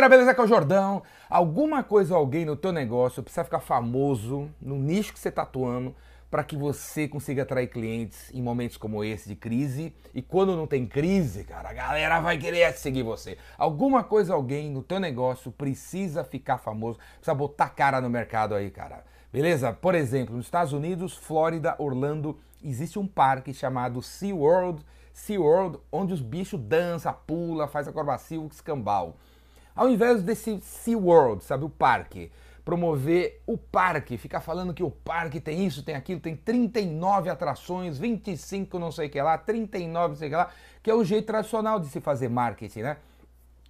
galera, beleza? Aqui é o Jordão. Alguma coisa ou alguém no teu negócio precisa ficar famoso no nicho que você está atuando para que você consiga atrair clientes em momentos como esse de crise. E quando não tem crise, cara, a galera vai querer seguir você. Alguma coisa ou alguém no teu negócio precisa ficar famoso, precisa botar cara no mercado aí, cara. Beleza? Por exemplo, nos Estados Unidos, Flórida, Orlando, existe um parque chamado SeaWorld, SeaWorld, onde os bichos dançam, pula, faz acrobacia, o escambau. Ao invés desse SeaWorld, sabe, o parque, promover o parque, ficar falando que o parque tem isso, tem aquilo, tem 39 atrações, 25 não sei o que lá, 39 não sei o que lá, que é o jeito tradicional de se fazer marketing, né?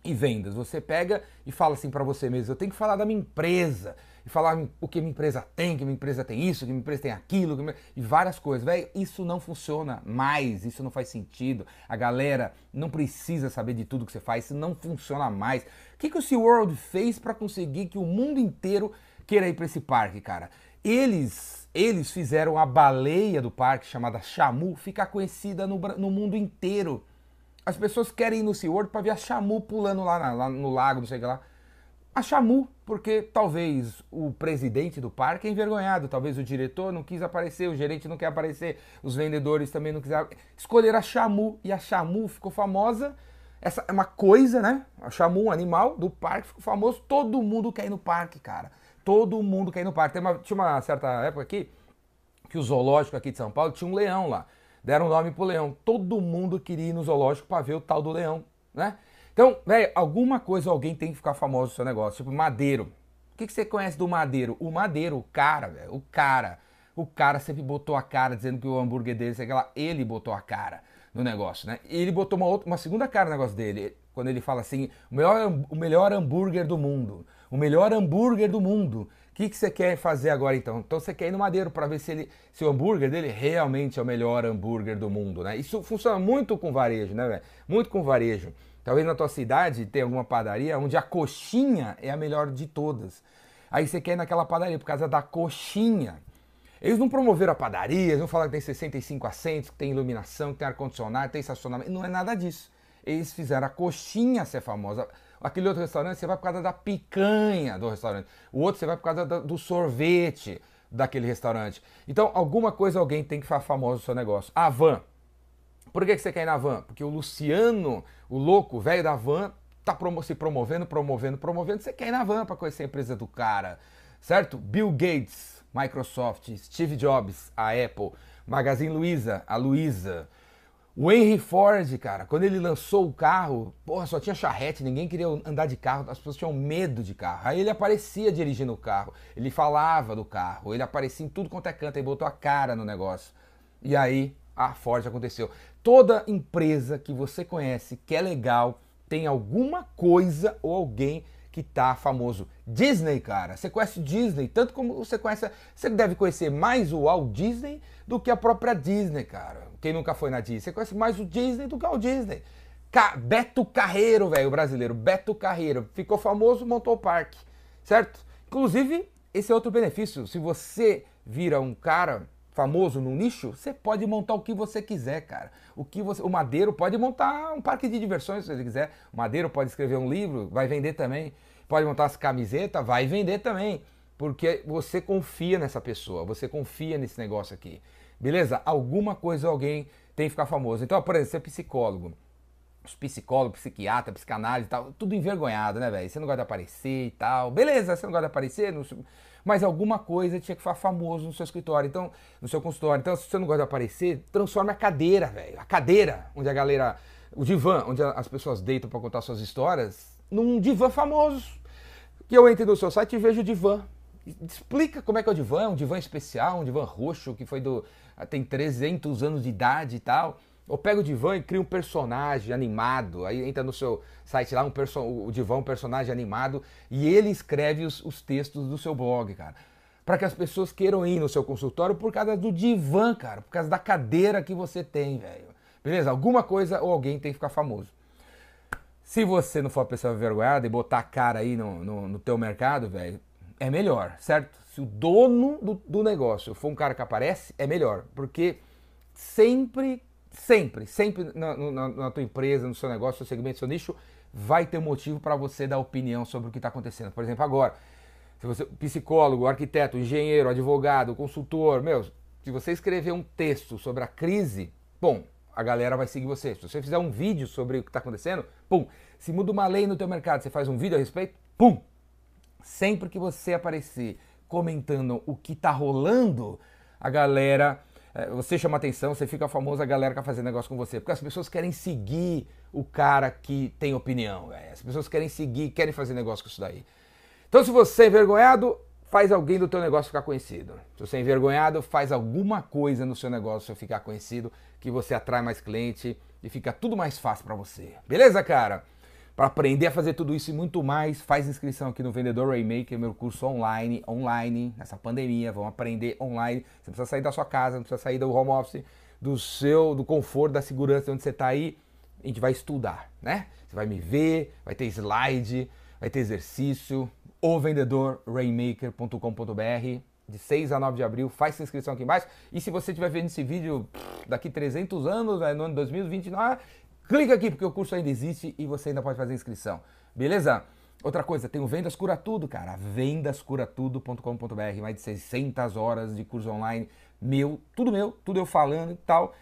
E vendas. Você pega e fala assim para você mesmo, eu tenho que falar da minha empresa, e falar o que minha empresa tem, que minha empresa tem isso, que minha empresa tem aquilo, minha... e várias coisas. Velho, isso não funciona mais, isso não faz sentido. A galera não precisa saber de tudo que você faz, isso não funciona mais. O que, que o SeaWorld fez para conseguir que o mundo inteiro queira ir para esse parque, cara? Eles, eles fizeram a baleia do parque, chamada Chamu, ficar conhecida no, no mundo inteiro. As pessoas querem ir no SeaWorld para ver a Chamu pulando lá, na, lá no lago, não sei o que lá a Chamu, porque talvez o presidente do parque é envergonhado, talvez o diretor não quis aparecer, o gerente não quer aparecer, os vendedores também não quiseram. Escolher a Chamu e a Chamu ficou famosa. Essa é uma coisa, né? A Chamu, um animal do parque, ficou famoso. Todo mundo quer ir no parque, cara. Todo mundo quer ir no parque. Uma, tinha uma certa época aqui que o zoológico aqui de São Paulo tinha um leão lá. Deram nome pro leão. Todo mundo queria ir no zoológico para ver o tal do leão, né? Então, velho, alguma coisa alguém tem que ficar famoso no seu negócio. Tipo, Madeiro. O que, que você conhece do Madeiro? O Madeiro, o cara, velho, o cara. O cara sempre botou a cara dizendo que o hambúrguer dele, sei lá, ele botou a cara no negócio, né? E ele botou uma, outra, uma segunda cara no negócio dele. Quando ele fala assim, o melhor, o melhor hambúrguer do mundo. O melhor hambúrguer do mundo. Que, que você quer fazer agora então? Então você quer ir no Madeiro para ver se, ele, se o hambúrguer dele realmente é o melhor hambúrguer do mundo, né? Isso funciona muito com varejo, né, velho? Muito com varejo. Talvez na tua cidade tenha alguma padaria onde a coxinha é a melhor de todas. Aí você quer ir naquela padaria por causa da coxinha. Eles não promoveram a padaria, eles não falaram que tem 65 assentos, que tem iluminação, que tem ar-condicionado, tem estacionamento. Não é nada disso. Eles fizeram a coxinha ser famosa. Aquele outro restaurante você vai por causa da picanha do restaurante. O outro você vai por causa do sorvete daquele restaurante. Então, alguma coisa alguém tem que fazer famoso o seu negócio. A van. Por que, você quer ir na van? Porque o Luciano, o louco, velho da van, tá se promovendo, promovendo, promovendo. Você quer ir na van para conhecer a empresa do cara, certo? Bill Gates, Microsoft, Steve Jobs, a Apple, Magazine Luiza, a Luiza. O Henry Ford, cara, quando ele lançou o carro, porra, só tinha charrete, ninguém queria andar de carro, as pessoas tinham medo de carro. Aí ele aparecia dirigindo o carro, ele falava do carro, ele aparecia em tudo quanto é canto, ele botou a cara no negócio. E aí a Ford aconteceu. Toda empresa que você conhece que é legal tem alguma coisa ou alguém que tá famoso. Disney, cara. Você conhece Disney, tanto como você conhece. Você deve conhecer mais o Walt Disney do que a própria Disney, cara. Quem nunca foi na Disney? Você conhece mais o Disney do que o Disney. Ca Beto Carreiro, velho, brasileiro. Beto Carreiro. Ficou famoso, montou o parque. Certo? Inclusive, esse é outro benefício. Se você vira um cara famoso no nicho, você pode montar o que você quiser, cara. O que você, o Madeiro pode montar um parque de diversões se ele quiser. O Madeiro pode escrever um livro, vai vender também. Pode montar as camisetas, vai vender também, porque você confia nessa pessoa, você confia nesse negócio aqui. Beleza? Alguma coisa alguém tem que ficar famoso. Então, por exemplo, você é psicólogo. Os psicólogos, psiquiatra, psicanálise e tal, tudo envergonhado, né, velho? Você não gosta de aparecer e tal. Beleza, você não gosta de aparecer, não mas alguma coisa tinha que ficar famoso no seu escritório, então, no seu consultório. Então, se você não gosta de aparecer, transforme a cadeira, velho. A cadeira, onde a galera. O divã, onde as pessoas deitam para contar suas histórias, num divã famoso. Que eu entre no seu site e vejo o divã. Explica como é que é o divã, é um divã especial, um divã roxo que foi do. tem 300 anos de idade e tal. Ou pega o divã e cria um personagem animado. Aí entra no seu site lá, um o divã, um personagem animado, e ele escreve os, os textos do seu blog, cara. Para que as pessoas queiram ir no seu consultório por causa do divã, cara. Por causa da cadeira que você tem, velho. Beleza? Alguma coisa ou alguém tem que ficar famoso. Se você não for uma pessoa vergonhada e botar a cara aí no, no, no teu mercado, velho, é melhor, certo? Se o dono do, do negócio for um cara que aparece, é melhor. Porque sempre Sempre, sempre na, na, na, tua empresa, no seu negócio, no seu segmento, no seu nicho, vai ter motivo para você dar opinião sobre o que está acontecendo. Por exemplo, agora, se você psicólogo, arquiteto, engenheiro, advogado, consultor, meu, se você escrever um texto sobre a crise, bom, a galera vai seguir você. Se você fizer um vídeo sobre o que está acontecendo, pum. Se muda uma lei no teu mercado, você faz um vídeo a respeito, pum. Sempre que você aparecer comentando o que está rolando, a galera, você chama atenção, você fica famoso, a galera quer fazer negócio com você. Porque as pessoas querem seguir o cara que tem opinião. As pessoas querem seguir, querem fazer negócio com isso daí. Então, se você é envergonhado, faz alguém do teu negócio ficar conhecido. Se você é envergonhado, faz alguma coisa no seu negócio ficar conhecido, que você atrai mais cliente e fica tudo mais fácil para você. Beleza, cara? Para aprender a fazer tudo isso e muito mais, faz inscrição aqui no Vendedor Raymaker, meu curso online, online, nessa pandemia, vamos aprender online. Você precisa sair da sua casa, não precisa sair do home office, do seu, do conforto, da segurança de onde você está aí. A gente vai estudar, né? Você vai me ver, vai ter slide, vai ter exercício, o vendedor rainmaker.com.br de 6 a 9 de abril, faz sua inscrição aqui embaixo. E se você estiver vendo esse vídeo daqui 300 anos, no ano 2029, clica aqui porque o curso ainda existe e você ainda pode fazer inscrição. Beleza? Outra coisa, tem o Vendas Cura Tudo, cara. vendascuratudo.com.br, mais de 600 horas de curso online meu, tudo meu, tudo eu falando e tal.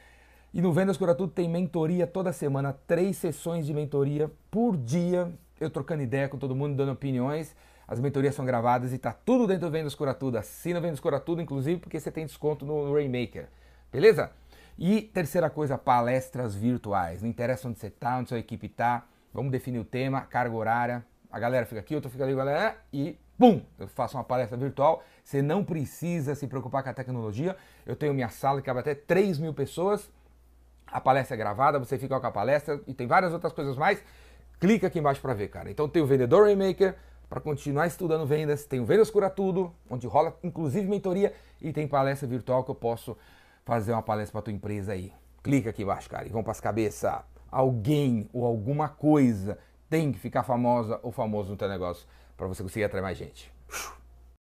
E no Vendas Cura Tudo tem mentoria toda semana, três sessões de mentoria por dia, eu trocando ideia com todo mundo, dando opiniões. As mentorias são gravadas e tá tudo dentro do Vendas Cura Tudo. Assina o Vendas Cura Tudo, inclusive, porque você tem desconto no Rainmaker. Beleza? E terceira coisa, palestras virtuais. Não interessa onde você tá, onde sua equipe tá. Vamos definir o tema, carga horária. A galera fica aqui, tô ficando ali, galera, e pum, eu faço uma palestra virtual. Você não precisa se preocupar com a tecnologia. Eu tenho minha sala que cabe até 3 mil pessoas. A palestra é gravada, você fica com a palestra e tem várias outras coisas mais. Clica aqui embaixo para ver, cara. Então tem o Vendedor Rainmaker, para continuar estudando vendas. Tem o Vendas Cura Tudo, onde rola inclusive mentoria e tem palestra virtual que eu posso fazer uma palestra para tua empresa aí. Clica aqui embaixo, cara, e vão para as cabeças. Alguém ou alguma coisa tem que ficar famosa ou famoso no teu negócio para você conseguir atrair mais gente.